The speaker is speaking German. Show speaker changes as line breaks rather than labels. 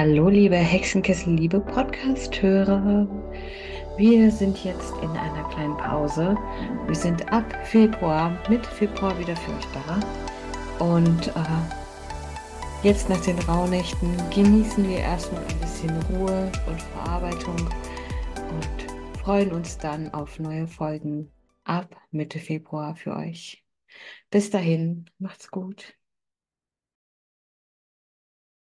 Hallo, liebe Hexenkessel, liebe Podcast-Hörer. Wir sind jetzt in einer kleinen Pause. Wir sind ab Februar, Mitte Februar wieder für euch da. Und äh, jetzt nach den Rauhnächten genießen wir erstmal ein bisschen Ruhe und Verarbeitung und freuen uns dann auf neue Folgen ab Mitte Februar für euch. Bis dahin, macht's gut.